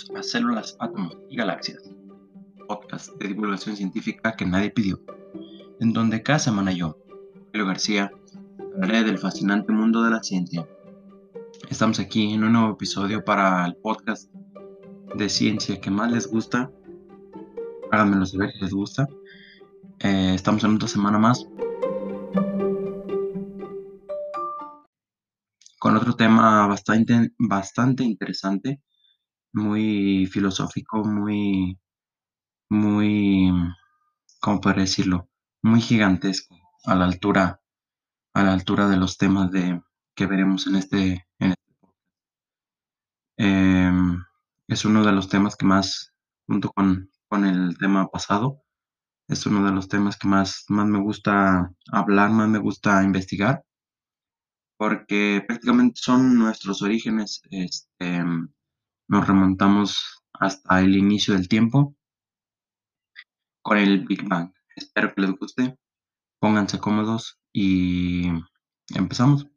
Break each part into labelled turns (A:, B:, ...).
A: Bienvenidos a Células, Átomos y Galaxias, podcast de divulgación científica que nadie pidió, en donde cada semana yo, Julio García, hablaré del fascinante mundo de la ciencia. Estamos aquí en un nuevo episodio para el podcast de ciencia que más les gusta. Háganmelo saber si les gusta. Eh, estamos en otra semana más. Con otro tema bastante, bastante interesante muy filosófico, muy, muy, ¿cómo podría decirlo? Muy gigantesco, a la altura, a la altura de los temas de, que veremos en este, este em, es uno de los temas que más, junto con, con el tema pasado, es uno de los temas que más, más me gusta hablar, más me gusta investigar, porque prácticamente son nuestros orígenes, este, nos remontamos hasta el inicio del tiempo con el Big Bang. Espero que les guste. Pónganse cómodos y empezamos.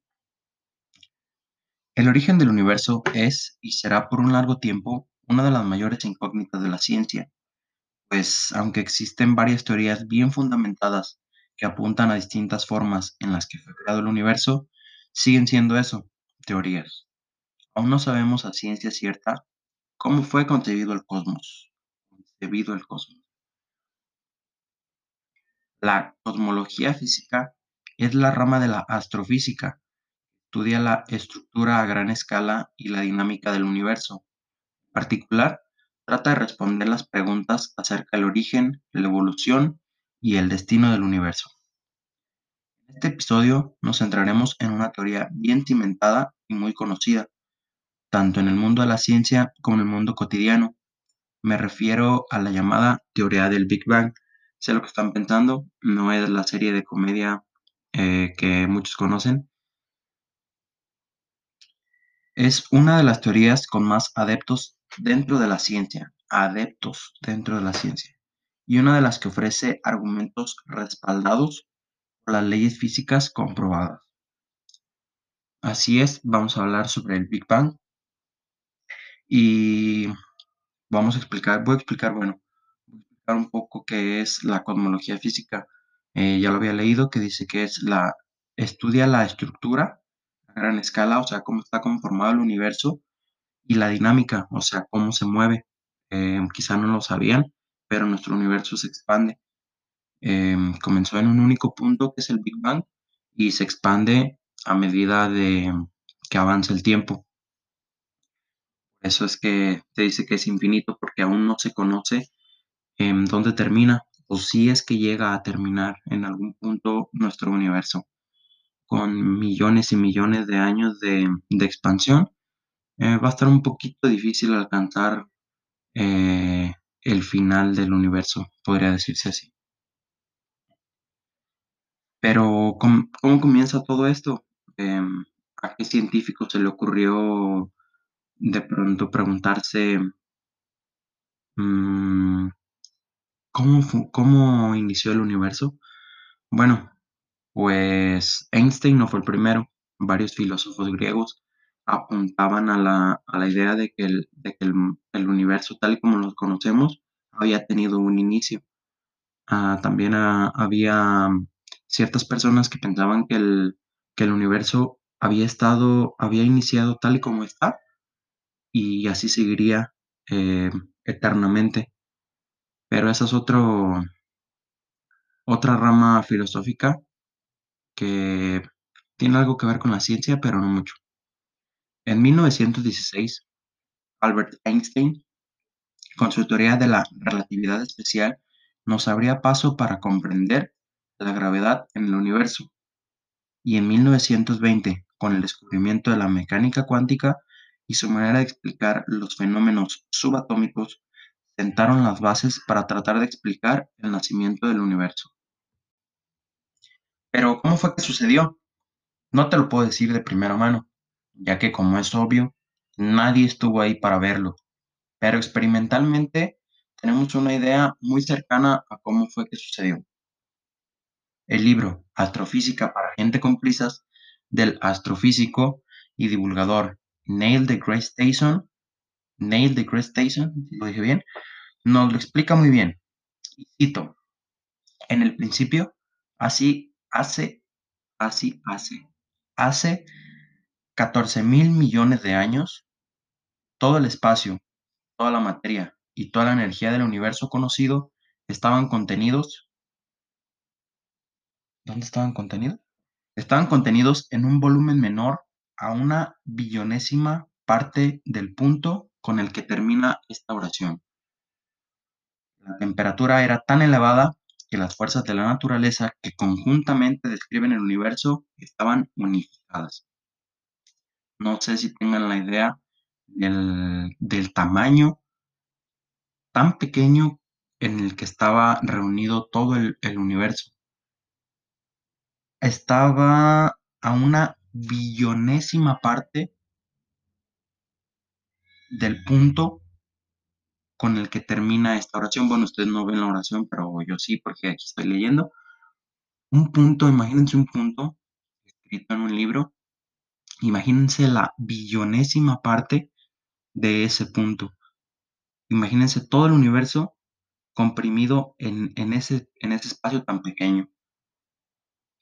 A: El origen del universo es y será por un largo tiempo una de las mayores incógnitas de la ciencia, pues aunque existen varias teorías bien fundamentadas que apuntan a distintas formas en las que fue creado el universo, siguen siendo eso, teorías. Aún no sabemos a ciencia cierta cómo fue concebido el cosmos. La cosmología física es la rama de la astrofísica. Estudia la estructura a gran escala y la dinámica del universo. En particular, trata de responder las preguntas acerca del origen, la evolución y el destino del universo. En este episodio nos centraremos en una teoría bien cimentada y muy conocida, tanto en el mundo de la ciencia como en el mundo cotidiano. Me refiero a la llamada teoría del Big Bang. Sé lo que están pensando, no es la serie de comedia eh, que muchos conocen. Es una de las teorías con más adeptos dentro de la ciencia, adeptos dentro de la ciencia, y una de las que ofrece argumentos respaldados por las leyes físicas comprobadas. Así es, vamos a hablar sobre el Big Bang, y vamos a explicar, voy a explicar, bueno, voy a explicar un poco qué es la cosmología física. Eh, ya lo había leído, que dice que es la, estudia la estructura a gran escala, o sea, cómo está conformado el universo y la dinámica, o sea, cómo se mueve. Eh, quizá no lo sabían, pero nuestro universo se expande. Eh, comenzó en un único punto que es el Big Bang y se expande a medida de que avanza el tiempo eso es que se dice que es infinito porque aún no se conoce en dónde termina o si es que llega a terminar en algún punto nuestro universo. Con millones y millones de años de, expansión, eh, va a estar un poquito difícil alcanzar eh, el final del universo, podría decirse así. Pero, ¿cómo, comienza todo esto? Em, ¿A qué científico se le ocurrió de pronto preguntarse mm, ¿cómo, ¿cómo inició el universo? Bueno, pues Einstein no fue el primero. Varios filósofos griegos apuntaban a la, idea de que, el, el, universo tal y como lo conocemos había tenido un inicio. Ah, también ah, había ciertas personas que pensaban que el, que el universo había estado, había iniciado tal y como está, y así seguiría eh, eternamente. Pero esa es otro, otra rama filosófica que tiene algo que ver con la ciencia, pero no mucho. En 1916, Albert Einstein, con su teoría de la relatividad especial, nos abría paso para comprender la gravedad en el universo. Y en 1920, con el descubrimiento de la mecánica cuántica, y su manera de explicar los fenómenos subatómicos sentaron las bases para tratar de explicar el nacimiento del universo. Pero, ¿cómo fue que sucedió? No te lo puedo decir de primera mano, ya que como es obvio, nadie estuvo ahí para verlo, pero experimentalmente tenemos una idea muy cercana a cómo fue que sucedió. El libro Astrofísica para gente con del astrofísico y divulgador Neil deGrasse Tyson Neil deGrasse Tyson, si lo dije bien, nos lo explica muy bien. Cito, en el principio, así hace, así hace, hace 14 mil millones de años, todo el espacio, toda la materia y toda la energía del universo conocido estaban contenidos. ¿Dónde estaban contenidos? Estaban contenidos en un volumen menor a una billonésima parte del punto con el que termina esta oración. La temperatura era tan elevada que las fuerzas de la naturaleza que conjuntamente describen el universo estaban unificadas. No sé si tengan la idea del, tamaño tan pequeño en el que estaba reunido todo el, el universo. Estaba a una billonésima parte del punto con el que termina esta oración. Bueno, ustedes no ven la oración, pero yo sí, porque aquí estoy leyendo. Un punto, imagínense un punto escrito en un libro. Imagínense la billonésima parte de ese punto. Imagínense todo el universo comprimido en, en ese espacio tan pequeño.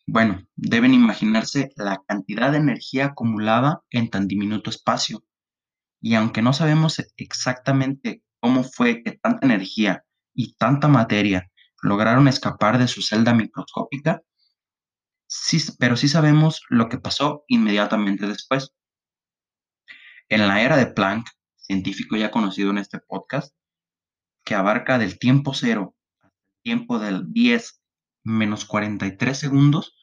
A: Bueno, deben imaginarse la cantidad de energía acumulada en tan diminuto espacio. Y aunque no sabemos exactamente cómo fue que tanta energía y tanta materia lograron escapar de su celda microscópica, sí, pero sí sabemos lo que pasó inmediatamente después. En la era de Planck, científico ya conocido en este podcast, que abarca del tiempo cero el tiempo del 10 menos 43 segundos,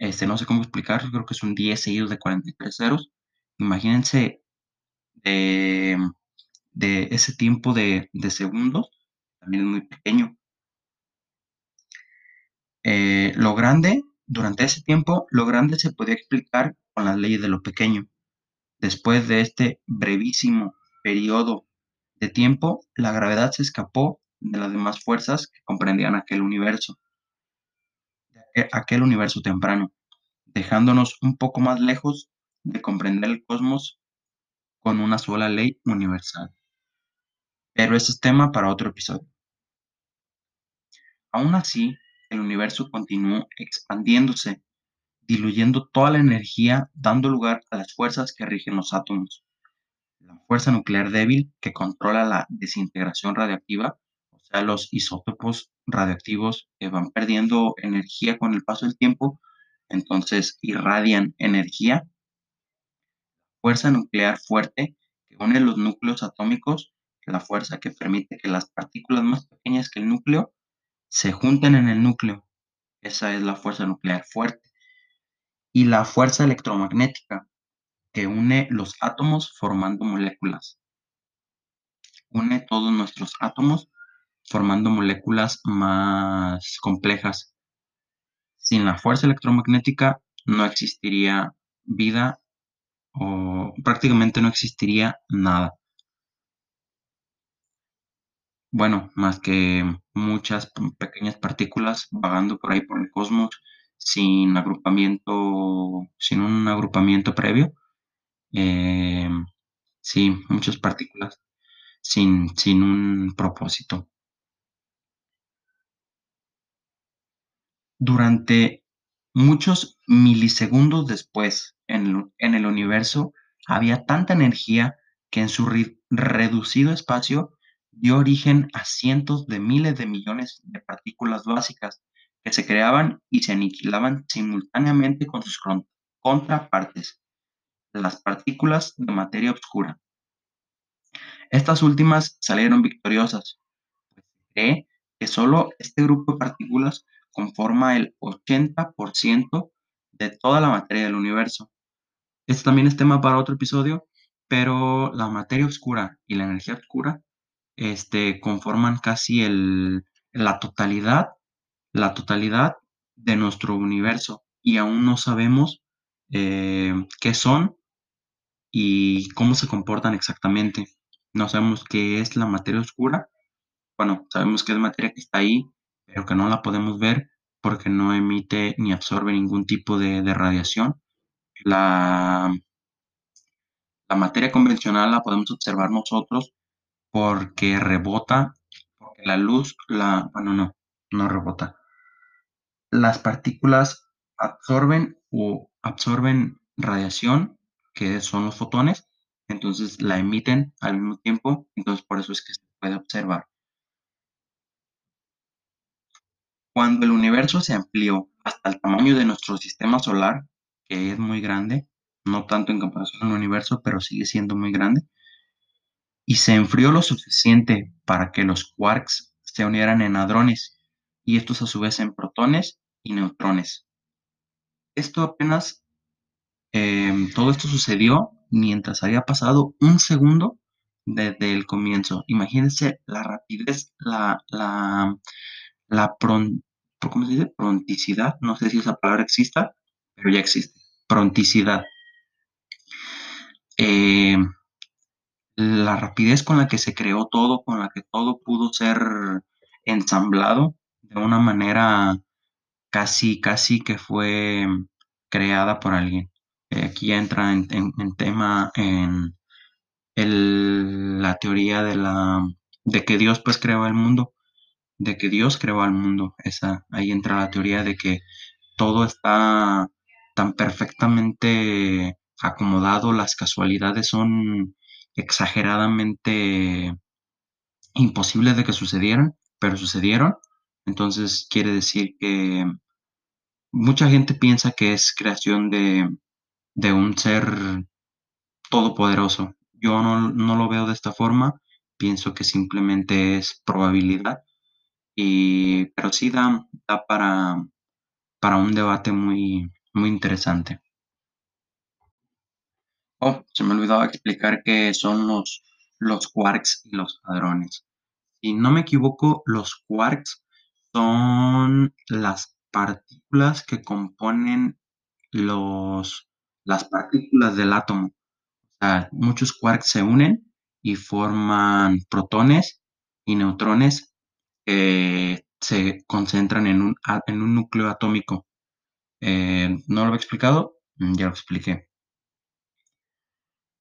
A: este, no sé cómo explicar, creo que es un 10 seguidos de 43 ceros. Imagínense de, ese tiempo de, segundos, también es muy pequeño. Eh, lo grande, durante ese tiempo, lo grande se podía explicar con las leyes de lo pequeño. Después de este brevísimo periodo de tiempo, la gravedad se escapó de las demás fuerzas que comprendían aquel universo, aquel universo temprano, dejándonos un poco más lejos de comprender el cosmos con una sola ley universal. Pero ese es tema para otro episodio. Aún así, el universo continuó expandiéndose, diluyendo toda la energía, dando lugar a las fuerzas que rigen los átomos la fuerza nuclear débil que controla la desintegración radiactiva, sea, los isótopos radioactivos que van perdiendo energía con el paso del tiempo, entonces irradian energía. Fuerza nuclear fuerte que une los núcleos atómicos, la fuerza que permite que las partículas más pequeñas que el núcleo se junten en el núcleo. Esa es la fuerza nuclear fuerte. Y la fuerza electromagnética, que une los átomos formando moléculas. Une todos nuestros átomos formando moléculas más complejas. Sin la fuerza electromagnética no existiría vida o prácticamente no existiría nada. Bueno, más que muchas pequeñas partículas vagando por ahí por el cosmos sin agrupamiento, sin un agrupamiento previo eh, sí, muchas partículas sin, sin un propósito. Durante muchos milisegundos después en el, universo había tanta energía que en su reducido espacio dio origen a cientos de miles de millones de partículas básicas que se creaban y se aniquilaban simultáneamente con sus contrapartes las partículas de materia oscura. Estas últimas salieron victoriosas, pues se cree que solo este grupo de partículas conforma el 80% de toda la materia del universo. Este también es tema para otro episodio, pero la materia oscura y la energía oscura este, conforman casi el, la totalidad, la totalidad de nuestro universo y aún no sabemos eh, qué son y cómo se comportan exactamente. No sabemos qué es la materia oscura. Bueno, sabemos que es materia que está ahí, pero que no la podemos ver porque no emite ni absorbe ningún tipo de, radiación. La, La materia convencional la podemos observar nosotros porque rebota, porque la luz, la, bueno, no, no rebota. Las partículas absorben o absorben radiación, que son los fotones, entonces la emiten al mismo tiempo, entonces por eso es que se puede observar. Cuando el universo se amplió hasta el tamaño de nuestro sistema solar, que es muy grande, no tanto en comparación al universo, pero sigue siendo muy grande, y se enfrió lo suficiente para que los quarks se unieran en hadrones, y estos a su vez en protones y neutrones. Esto apenas, em, todo esto sucedió mientras había pasado un segundo desde el comienzo. Imagínense la rapidez, la, la, la ¿cómo se dice? Pronticidad, no sé si esa palabra exista, pero ya existe. Pronticidad. Eh, la rapidez con la que se creó todo, con la que todo pudo ser ensamblado de una manera casi, casi que fue creada por alguien. Eh, aquí entra en, tema en la teoría de la de que Dios pues creó el mundo de que Dios creó al mundo. Esa, ahí entra la teoría de que todo está tan perfectamente acomodado, las casualidades son exageradamente imposibles de que sucedieran, pero sucedieron. Entonces quiere decir que mucha gente piensa que es creación de, de un ser todopoderoso. Yo no, no lo veo de esta forma, pienso que simplemente es probabilidad pero sí da, para, para un debate muy, muy interesante. Oh, se me olvidaba explicar qué son los, los quarks y los hadrones. Si no me equivoco, los quarks son las partículas que componen los, las partículas del átomo. O sea, muchos quarks se unen y forman protones y neutrones se concentran en un, en un núcleo atómico. Eh, ¿No lo he explicado? Mm, ya lo expliqué.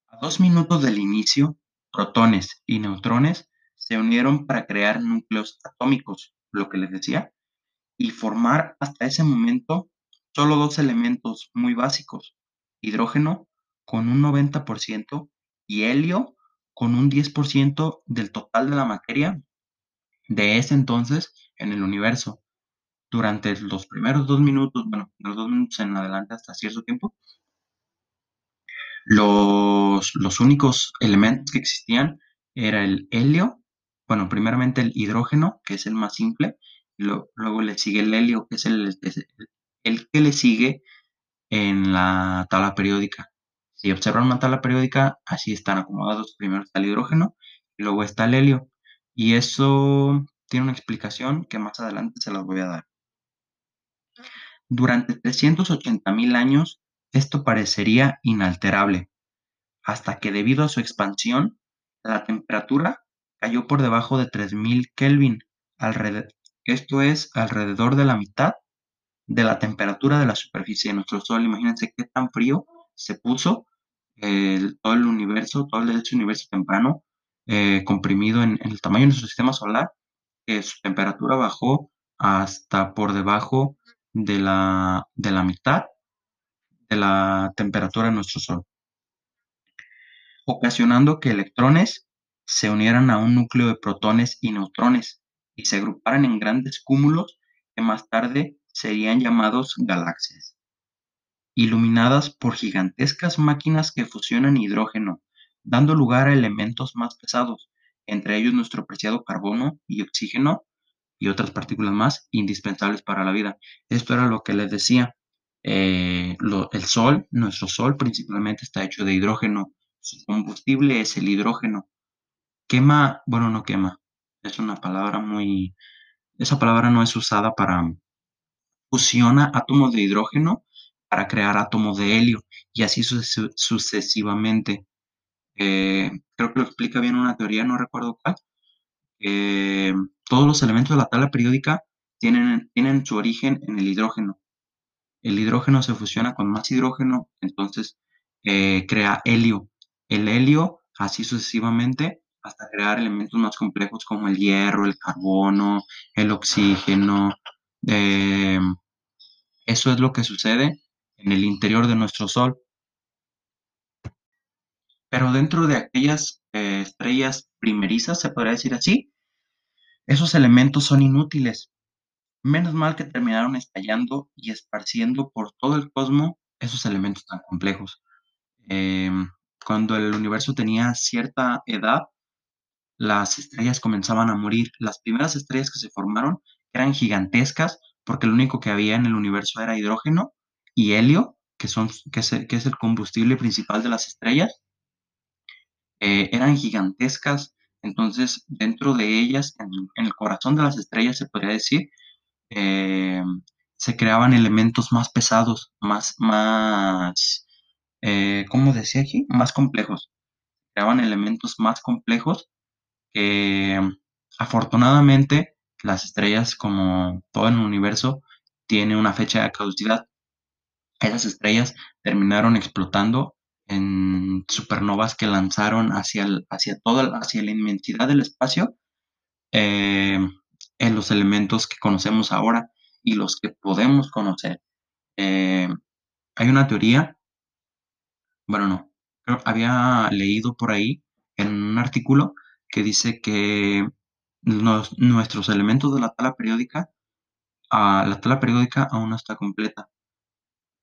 A: A dos minutos del inicio, protones y neutrones se unieron para crear núcleos atómicos, lo que les decía, y formar hasta ese momento solo dos elementos muy básicos, hidrógeno con un 90% y helio con un 10% del total de la materia de ese entonces en el universo. Durante los primeros dos minutos, bueno, los dos minutos en adelante hasta cierto tiempo, los, los únicos elementos que existían era el helio, bueno, primeramente el hidrógeno, que es el más simple, luego le sigue el helio, que es el, el que le sigue en la tabla periódica. Si observan una tabla periódica, así están acomodados. Primero está el hidrógeno, y luego está el helio. Y eso tiene una explicación que más adelante se las voy a dar. Durante 380.000 años, esto parecería inalterable, hasta que debido a su expansión, la temperatura cayó por debajo de 3000 Kelvin, esto es alrededor de la mitad de la temperatura de la superficie de nuestro Sol. Imagínense qué tan frío se puso todo el universo, todo el universo temprano, eh, comprimido en, el tamaño de nuestro sistema solar, que su temperatura bajó hasta por debajo de la, de la mitad de la temperatura de nuestro Sol, ocasionando que electrones se unieran a un núcleo de protones y neutrones y se agruparan en grandes cúmulos que más tarde serían llamados galaxias, iluminadas por gigantescas máquinas que fusionan hidrógeno, dando lugar a elementos más pesados, entre ellos nuestro preciado carbono y oxígeno y otras partículas más indispensables para la vida. Esto era lo que les decía. Eh, el Sol, nuestro Sol principalmente está hecho de hidrógeno. Su combustible es el hidrógeno. Quema, bueno, no quema. Es una palabra muy... Esa palabra no es usada para... Fusiona átomos de hidrógeno para crear átomos de helio y así sucesivamente. Eh, creo que lo explica bien una teoría, no recuerdo cuál, todos los elementos de la tabla periódica tienen, su origen en el hidrógeno. El hidrógeno se fusiona con más hidrógeno, entonces eh, crea helio. el helio, así sucesivamente, hasta crear elementos más complejos como el hierro, el carbono, el oxígeno. Em, eso es lo que sucede en el interior de nuestro Sol. Pero dentro de aquellas eh, estrellas primerizas, se podría decir así, esos elementos son inútiles. Menos mal que terminaron estallando y esparciendo por todo el cosmos esos elementos tan complejos. Em, cuando el universo tenía cierta edad, las estrellas comenzaban a morir. Las primeras estrellas que se formaron eran gigantescas porque lo único que había en el universo era hidrógeno y helio, que, son, que, es, el combustible principal de las estrellas. Eh, eran gigantescas, entonces dentro de ellas, en, el corazón de las estrellas se podría decir, eh, se creaban elementos más pesados, más, más, eh, ¿cómo decía aquí? Más complejos. Creaban elementos más complejos que afortunadamente las estrellas, como todo en el universo, tiene una fecha de caducidad. Esas estrellas terminaron explotando en supernovas que lanzaron hacia, hacia, hacia la inmensidad del espacio eh, en los elementos que conocemos ahora y los que podemos conocer. Eh, hay una teoría, bueno, no, había leído por ahí en un artículo que dice que nuestros elementos de la tabla periódica, ah, la tabla periódica aún no está completa.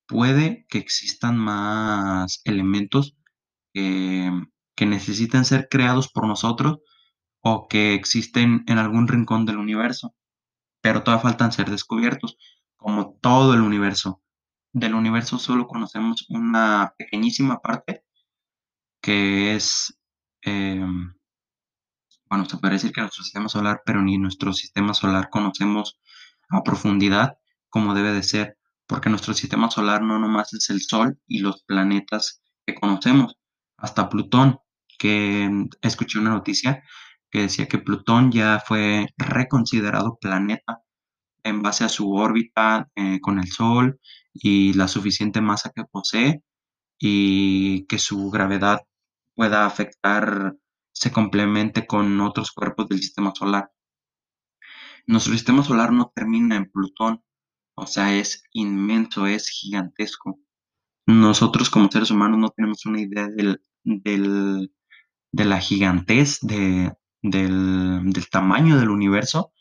A: Puede que existan más elementos que, que necesiten ser creados por nosotros o que existen en algún rincón del universo, pero todavía faltan ser descubiertos, como todo el universo. Del universo solo conocemos una pequeñísima parte, que es em, bueno, se puede decir que nuestro sistema solar, pero ni nuestro sistema solar conocemos a profundidad como debe de ser, porque nuestro sistema solar no nomás es el Sol y los planetas que conocemos, hasta Plutón, que mm, escuché una noticia que decía que Plutón ya fue reconsiderado planeta en base a su órbita eh, con el Sol y la suficiente masa que posee y que su gravedad pueda afectar se complemente con otros cuerpos del sistema solar. Nuestro sistema solar no termina en Plutón, o sea, es inmenso, es gigantesco. Nosotros como seres humanos no tenemos una idea del, de la gigantez del, del tamaño del universo,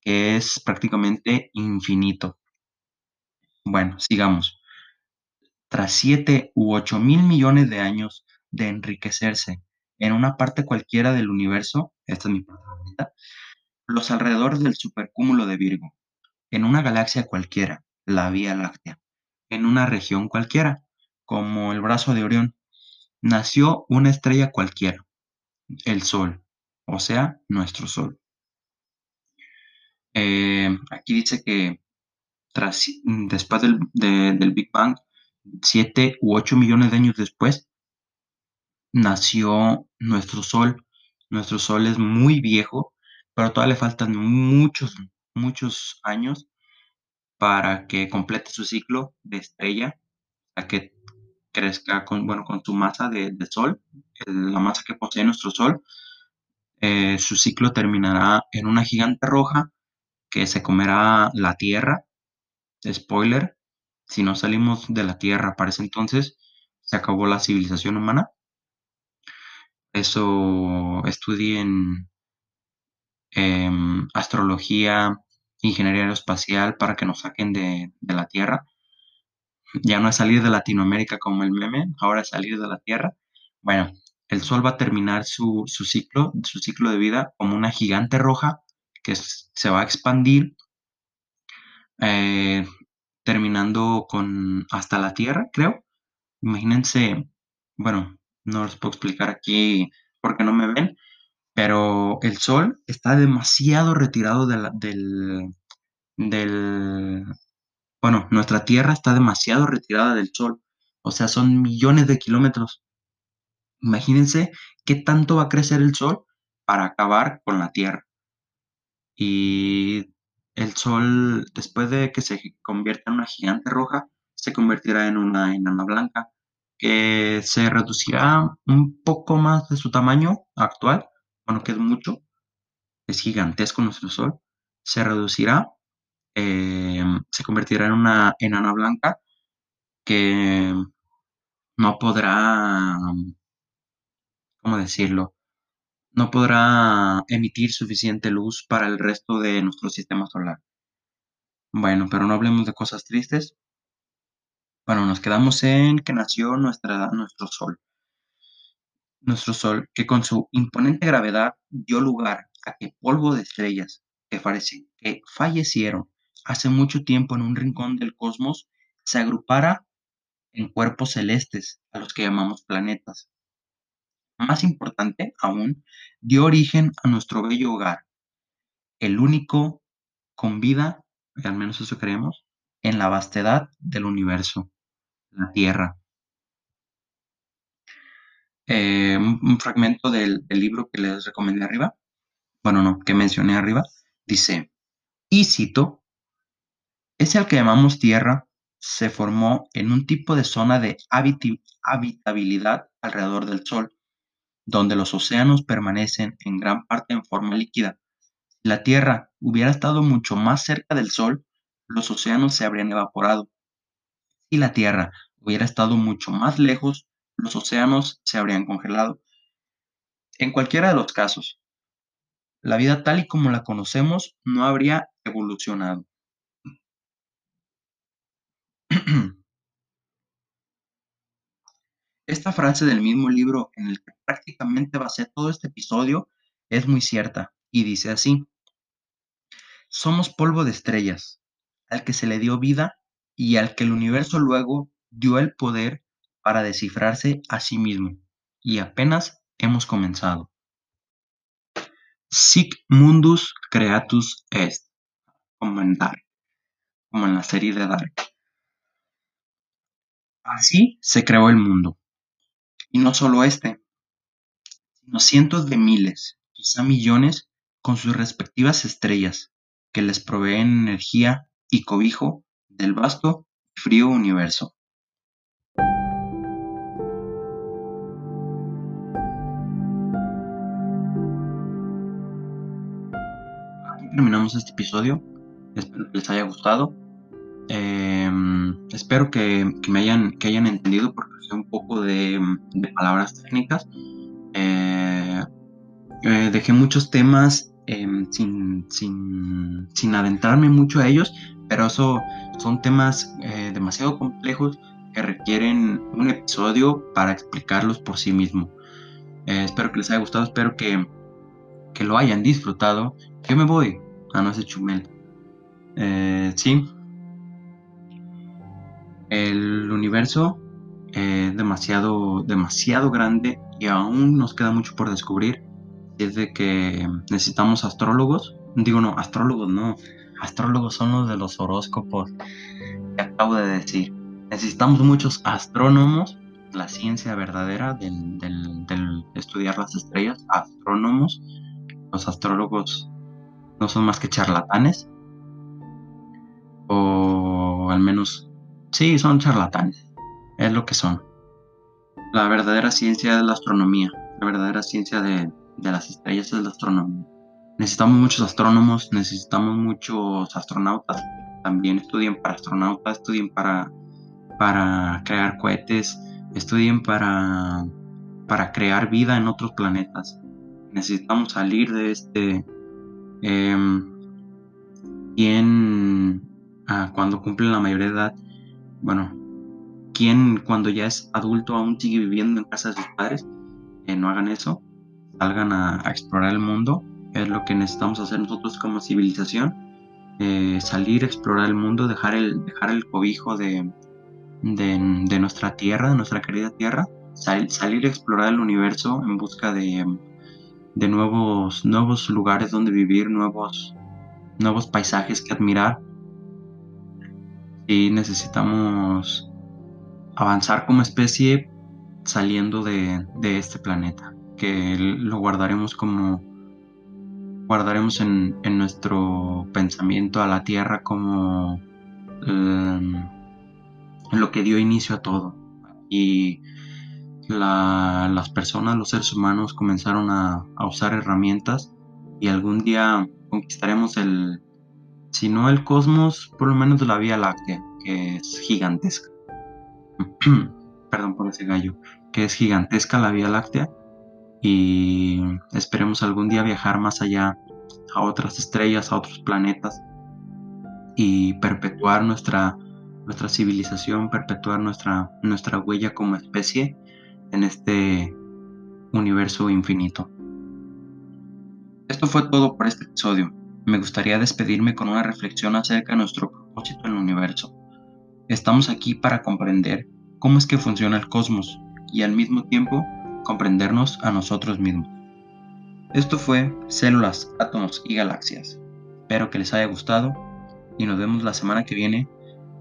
A: que es prácticamente infinito. Bueno, sigamos. Tras 7 u 8 mil millones de años de enriquecerse en una parte cualquiera del universo, esta es mi parte los alrededores del supercúmulo de Virgo, en una galaxia cualquiera, la Vía Láctea, en una región cualquiera, como el brazo de Orión, nació una estrella cualquiera, el Sol, o sea, nuestro Sol. Eh, aquí dice que tras, después del, del Big Bang, 7 u 8 millones de años después, nació nuestro Sol. Nuestro Sol es muy viejo, pero todavía le faltan muchos, muchos años para que complete su ciclo de estrella, a que crezca con, bueno, con su masa de, Sol, la masa que posee nuestro Sol. Eh, su ciclo terminará en una gigante roja que se comerá la Tierra. Spoiler, si no salimos de la Tierra para ese entonces, se acabó la civilización humana. Eso estudié en em, astrología, ingeniería aeroespacial para que nos saquen de, la Tierra. Ya no es salir de Latinoamérica como el meme, ahora es salir de la Tierra. Bueno, el Sol va a terminar su, ciclo, su ciclo de vida como una gigante roja que se va a expandir, eh, terminando con hasta la Tierra, creo. Imagínense, bueno, no les puedo explicar aquí porque no me ven, pero el Sol está demasiado retirado de del, del, bueno, nuestra Tierra está demasiado retirada del Sol, o sea, son millones de kilómetros. Imagínense qué tanto va a crecer el Sol para acabar con la Tierra. Y el Sol, después de que se convierta en una gigante roja, se convertirá en una enana blanca que se reducirá un poco más de su tamaño actual, bueno, que es mucho, es gigantesco nuestro Sol, se reducirá, em, se convertirá en una enana blanca que no podrá, ¿cómo decirlo? No podrá emitir suficiente luz para el resto de nuestro sistema solar. Bueno, pero no hablemos de cosas tristes. Bueno, nos quedamos en que nació nuestra, nuestro Sol. Nuestro Sol, que con su imponente gravedad dio lugar a que polvo de estrellas que, parece, que fallecieron hace mucho tiempo en un rincón del cosmos se agrupara en cuerpos celestes, a los que llamamos planetas. Más importante aún, dio origen a nuestro bello hogar, el único con vida, al menos eso creemos, en la vastedad del universo la tierra. Eh, un, fragmento del, libro que les recomendé arriba, bueno, no, que mencioné arriba, dice, y cito, ese al que llamamos tierra se formó en un tipo de zona de habitabilidad alrededor del Sol, donde los océanos permanecen en gran parte en forma líquida. Si la Tierra hubiera estado mucho más cerca del Sol, los océanos se habrían evaporado. Si la Tierra hubiera estado mucho más lejos, los océanos se habrían congelado. En cualquiera de los casos, la vida tal y como la conocemos no habría evolucionado. Esta frase del mismo libro en el que prácticamente basé todo este episodio es muy cierta y dice así, somos polvo de estrellas, al que se le dio vida y al que el universo luego dio el poder para descifrarse a sí mismo, y apenas hemos comenzado. Sic mundus creatus est, como en Dark, como en la serie de Dark. Así se creó el mundo. Y no solo este, sino cientos de miles, quizá millones, con sus respectivas estrellas, que les proveen energía y cobijo del vasto y frío universo. Terminamos este episodio. Espero que les haya gustado. Em, espero que, me hayan, que hayan entendido porque sé un poco de, palabras técnicas. Eh, eh, dejé muchos temas em, sin, sin, sin, adentrarme mucho a ellos, pero eso son temas eh, demasiado complejos que requieren un episodio para explicarlos por sí mismo. espero que les haya gustado, espero que, que lo hayan disfrutado. Yo me voy, Ah, no, ese Chumel. Eh, sí. El universo es demasiado, demasiado grande y aún nos queda mucho por descubrir. es de que necesitamos astrólogos. Digo, no, astrólogos no. Astrólogos son los de los horóscopos que acabo de decir. Necesitamos muchos astrónomos, la ciencia verdadera del, del estudiar las estrellas, astrónomos. Los astrólogos no son más que charlatanes. O al menos, sí, son charlatanes. Es lo que son. La verdadera ciencia es la astronomía. La verdadera ciencia de, las estrellas es la astronomía. Necesitamos muchos astrónomos, necesitamos muchos astronautas. También estudien para astronautas, estudien para, para crear cohetes, estudien para, para crear vida en otros planetas. Necesitamos salir de este, Em, ¿Quién ah, cuando cumple la mayoría de edad, bueno, quién cuando ya es adulto aún sigue viviendo en casa de sus padres? Que no hagan eso, salgan a, explorar el mundo, es lo que necesitamos hacer nosotros como civilización, eh, salir a explorar el mundo, dejar el, dejar el cobijo de, de, nuestra tierra, de nuestra querida tierra, salir a explorar el universo en busca de de nuevos, nuevos lugares donde vivir, nuevos, nuevos paisajes que admirar. Y necesitamos avanzar como especie saliendo de, este planeta, que lo guardaremos como guardaremos en, nuestro pensamiento a la Tierra como em, lo que dio inicio a todo, y las personas, los seres humanos comenzaron a, usar herramientas y algún día conquistaremos el, si no el cosmos, por lo menos la Vía Láctea, que es gigantesca. Perdón por ese gallo, que es gigantesca la Vía Láctea y esperemos algún día viajar más allá a otras estrellas, a otros planetas y perpetuar nuestra, nuestra civilización, perpetuar nuestra, nuestra huella como especie en este universo infinito. Esto fue todo por este episodio. Me gustaría despedirme con una reflexión acerca de nuestro propósito en el universo. Estamos aquí para comprender cómo es que funciona el cosmos y al mismo tiempo comprendernos a nosotros mismos. Esto fue Células, Átomos y Galaxias. Espero que les haya gustado y nos vemos la semana que viene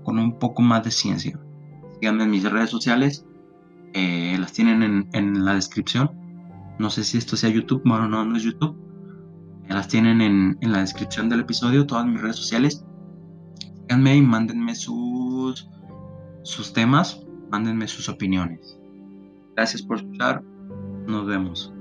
A: con un poco más de ciencia. Síganme en mis redes sociales, eh, las tienen en, la descripción. No sé si esto sea YouTube, bueno, no, no es YouTube. las tienen en, en la descripción del episodio, todas mis redes sociales. Síganme y mándenme sus, sus temas, mándenme sus opiniones. Gracias por escuchar. Nos vemos.